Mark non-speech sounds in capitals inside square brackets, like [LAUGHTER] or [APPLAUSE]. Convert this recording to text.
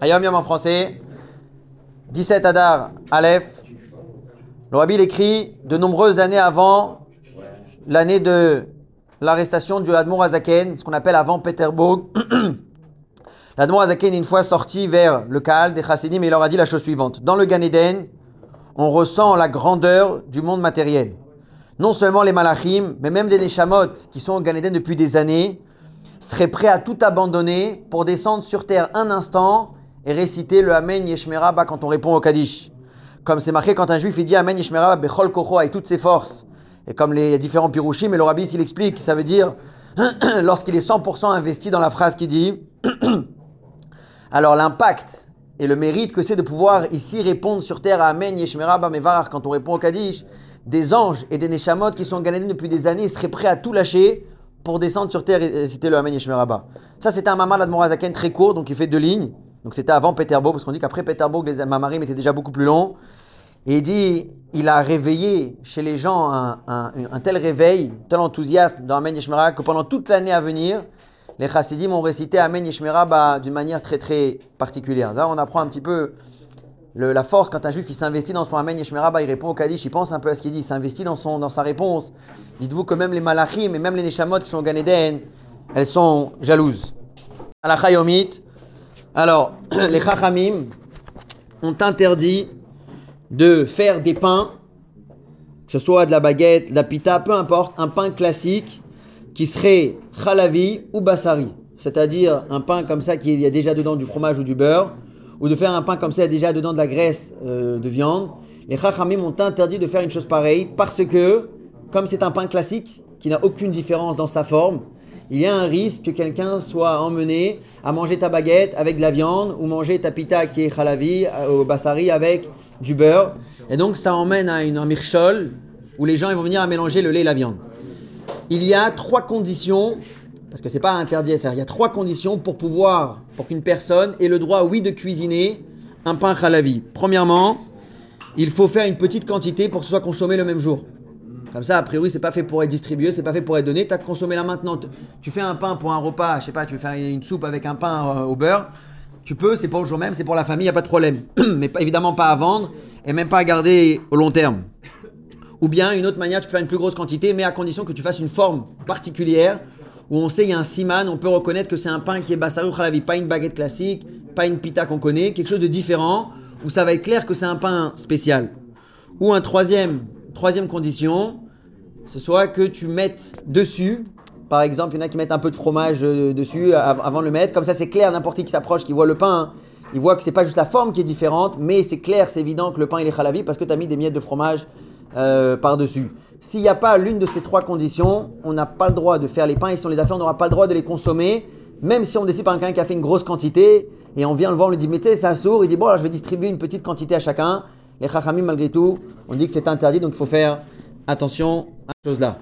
Ayom Yom en français. 17 Adar Aleph. Le Rabbi il écrit de nombreuses années avant l'année de l'arrestation du Admor Azaken, ce qu'on appelle avant Peterburg. L'Admor [CLEARS THROAT] Azaken une fois sorti vers le Kaal des Chassidim il leur a dit la chose suivante. Dans le Gan Eden, on ressent la grandeur du monde matériel. Non seulement les Malachim, mais même des Neshamot qui sont au Gan Eden depuis des années, seraient prêts à tout abandonner pour descendre sur terre un instant et réciter le Amen Yeshmeraba quand on répond au Kaddish. Comme c'est marqué quand un juif il dit Amen Yeshmeraba Bechol Kocho avec toutes ses forces. Et comme les différents pirouchim, mais le rabbi s'il explique, ça veut dire [CLEARS THROAT] lorsqu'il est 100% investi dans la phrase qui dit [CLEARS THROAT] alors l'impact et le mérite que c'est de pouvoir ici répondre sur terre à Amen Yeshmeraba Mevar quand on répond au Kaddish, des anges et des Neshamot qui sont gagnés depuis des années seraient prêts à tout lâcher pour descendre sur terre et citer le Amen Yeshmeraba. Ça c'était un mamar d'Admorazaken très court, donc il fait deux lignes. Donc c'était avant Peterbourg, parce qu'on dit qu'après Peterbourg, les mamarim étaient déjà beaucoup plus longs. Et il dit, il a réveillé chez les gens un, un, tel réveil, tel enthousiasme dans Amen Yeshmera que pendant toute l'année à venir, les chassidim ont récité Amen Yeshmera bah, d'une manière très très particulière. Là, on apprend un petit peu la force quand un juif il s'investit dans son Amen Yeshmera, bah, il répond au Kaddish, il pense un peu à ce qu'il dit, il s'investit dans, son, dans sa réponse. Dites-vous que même les malachim et même les neshamot qui sont au elles sont jalouses. À la Chayomit, alors, [CLEARS THROAT] les Chachamim ont interdit de faire des pains, que ce soit de la baguette, de la pita, peu importe, un pain classique qui serait chalavi ou basari, c'est-à-dire un pain comme ça qui y a déjà dedans du fromage ou du beurre, ou de faire un pain comme ça, déjà dedans de la graisse euh, de viande. Les Chachamim ont interdit de faire une chose pareille parce que, comme c'est un pain classique qui n'a aucune différence dans sa forme, il y a un risque que quelqu'un soit emmené à manger ta baguette avec de la viande ou manger ta pita qui est khalavi au basari avec du beurre. Et donc ça emmène à une mirchol où les gens vont venir à mélanger le lait et la viande. Il y a trois conditions, parce que c'est pas interdit, il y a trois conditions pour pouvoir, pour qu'une personne ait le droit, oui, de cuisiner un pain khalavi. Premièrement, il faut faire une petite quantité pour que ce soit consommé le même jour. Comme ça, a priori, c'est pas fait pour être distribué, c'est pas fait pour être donné. Tu as consommé là maintenant. Tu fais un pain pour un repas, je sais pas, tu faire une soupe avec un pain euh, au beurre. Tu peux, c'est pour le jour même, c'est pour la famille, il a pas de problème. [CLEARS THROAT] Mais évidemment pas à vendre et même pas à garder au long terme. Ou bien, une autre manière, tu peux faire une plus grosse quantité, mais à condition que tu fasses une forme particulière où on sait il y a un siman, on peut reconnaître que c'est un pain qui est bassarou khalavi, pas une baguette classique, pas une pita qu'on connaît, quelque chose de différent où ça va être clair que c'est un pain spécial. Ou un troisième Troisième condition, ce soit que tu mettes dessus, par exemple, il y en a qui mettent un peu de fromage euh, dessus avant de le mettre, comme ça c'est clair, n'importe qui qui s'approche, qui voit le pain, il voit que c'est pas juste la forme qui est différente, mais c'est clair, c'est évident que le pain il est halavi parce que tu as mis des miettes de fromage euh, par-dessus. S'il n'y a pas l'une de ces trois conditions, on n'a pas le droit de faire les pains et si on les a fait, on n'aura pas le droit de les consommer, même si on décide par quelqu'un qui a fait une grosse quantité et on vient le voir, on lui dit, mais tu sais, ça sourd, il dit, bon, alors je vais distribuer une petite quantité à chacun. Les chachamim, malgré tout, on dit que c'est interdit, donc il faut faire attention à ces choses-là.